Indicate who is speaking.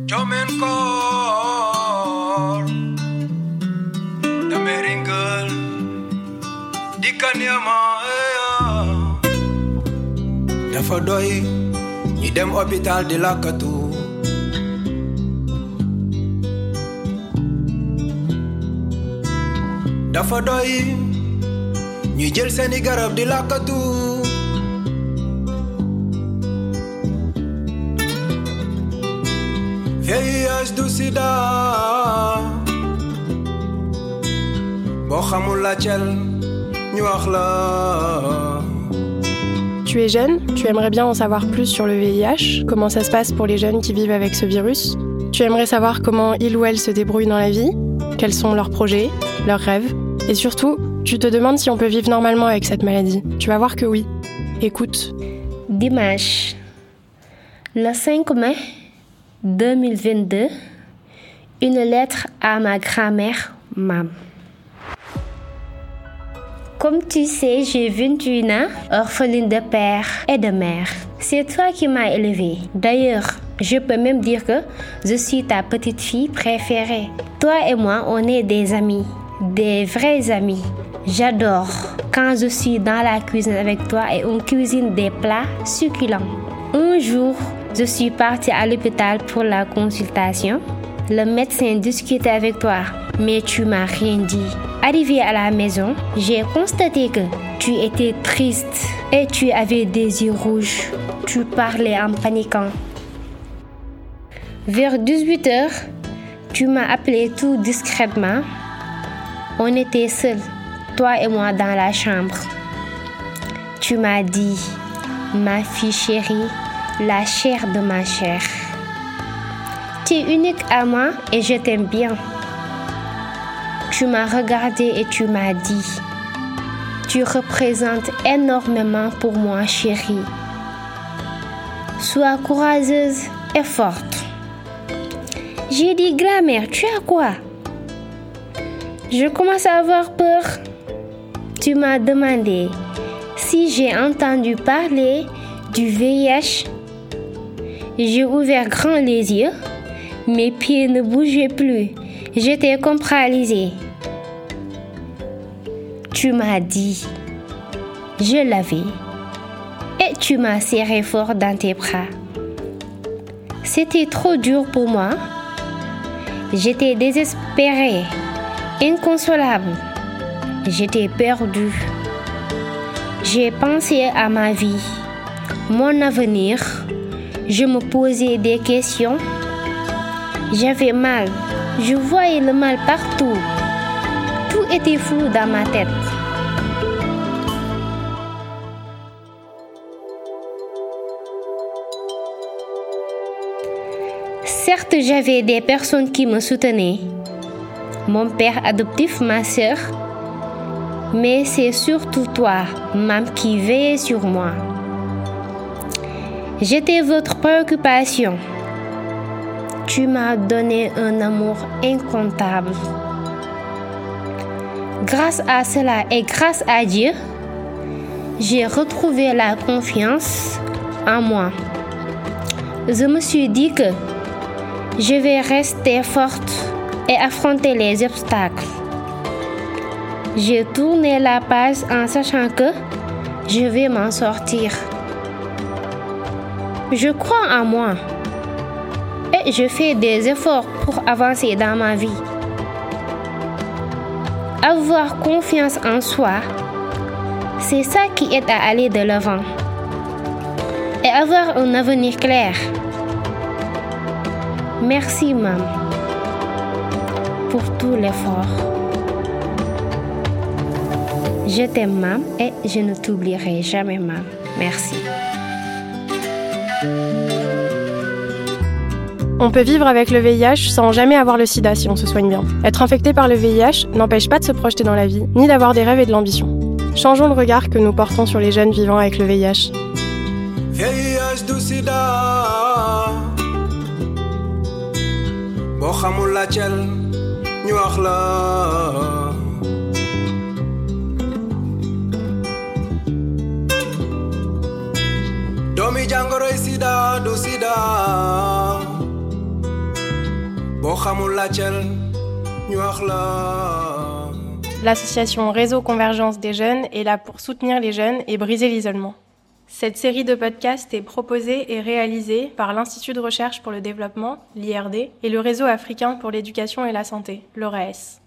Speaker 1: Jomen kor The meringal Di kanyama Dafa doy ñi dem hôpital di lakkatu Dafa doy ñu jël seeni garab di lakkatu VIH du sida boo xamul la cel ñu wax la
Speaker 2: Tu es jeune, tu aimerais bien en savoir plus sur le VIH, comment ça se passe pour les jeunes qui vivent avec ce virus. Tu aimerais savoir comment ils ou elles se débrouillent dans la vie, quels sont leurs projets, leurs rêves. Et surtout, tu te demandes si on peut vivre normalement avec cette maladie. Tu vas voir que oui. Écoute.
Speaker 3: Dimanche, le 5 mai 2022, une lettre à ma grand-mère, Mam. Comme tu sais, j'ai 21 ans, orpheline de père et de mère. C'est toi qui m'as élevée. D'ailleurs, je peux même dire que je suis ta petite fille préférée. Toi et moi, on est des amis, des vrais amis. J'adore quand je suis dans la cuisine avec toi et on cuisine des plats succulents. Un jour, je suis partie à l'hôpital pour la consultation. Le médecin discutait avec toi, mais tu m'as rien dit. Arrivé à la maison, j'ai constaté que tu étais triste et tu avais des yeux rouges. Tu parlais en paniquant. Vers 18 heures, tu m'as appelé tout discrètement. On était seuls, toi et moi, dans la chambre. Tu m'as dit, ma fille chérie, la chair de ma chair. Tu es unique à moi et je t'aime bien. Tu m'as regardé et tu m'as dit, tu représentes énormément pour moi, chérie. Sois courageuse et forte. J'ai dit, grand-mère, tu as quoi? Je commence à avoir peur. Tu m'as demandé si j'ai entendu parler du VIH. J'ai ouvert grand les yeux. Mes pieds ne bougeaient plus. J'étais comme. Tu m'as dit, je l'avais. Et tu m'as serré fort dans tes bras. C'était trop dur pour moi. J'étais désespérée, inconsolable. J'étais perdue. J'ai pensé à ma vie, mon avenir. Je me posais des questions. J'avais mal. Je voyais le mal partout. Tout était flou dans ma tête. Certes, j'avais des personnes qui me soutenaient. Mon père adoptif, ma sœur. Mais c'est surtout toi, maman, qui veillait sur moi. J'étais votre préoccupation. Tu m'as donné un amour incontable. Grâce à cela et grâce à Dieu, j'ai retrouvé la confiance en moi. Je me suis dit que je vais rester forte et affronter les obstacles. J'ai tourné la page en sachant que je vais m'en sortir. Je crois en moi et je fais des efforts pour avancer dans ma vie. Avoir confiance en soi, c'est ça qui aide à aller de l'avant et avoir un avenir clair. Merci, maman, pour tout l'effort. Je t'aime, maman, et je ne t'oublierai jamais, maman. Merci.
Speaker 2: On peut vivre avec le VIH sans jamais avoir le sida si on se soigne bien. Être infecté par le VIH n'empêche pas de se projeter dans la vie, ni d'avoir des rêves et de l'ambition. Changeons le regard que nous portons sur les jeunes vivant avec le VIH.
Speaker 1: VIH du sida
Speaker 2: L'association Réseau Convergence des jeunes est là pour soutenir les jeunes et briser l'isolement. Cette série de podcasts est proposée et réalisée par l'Institut de recherche pour le développement, l'IRD, et le Réseau africain pour l'éducation et la santé, l'ORAS.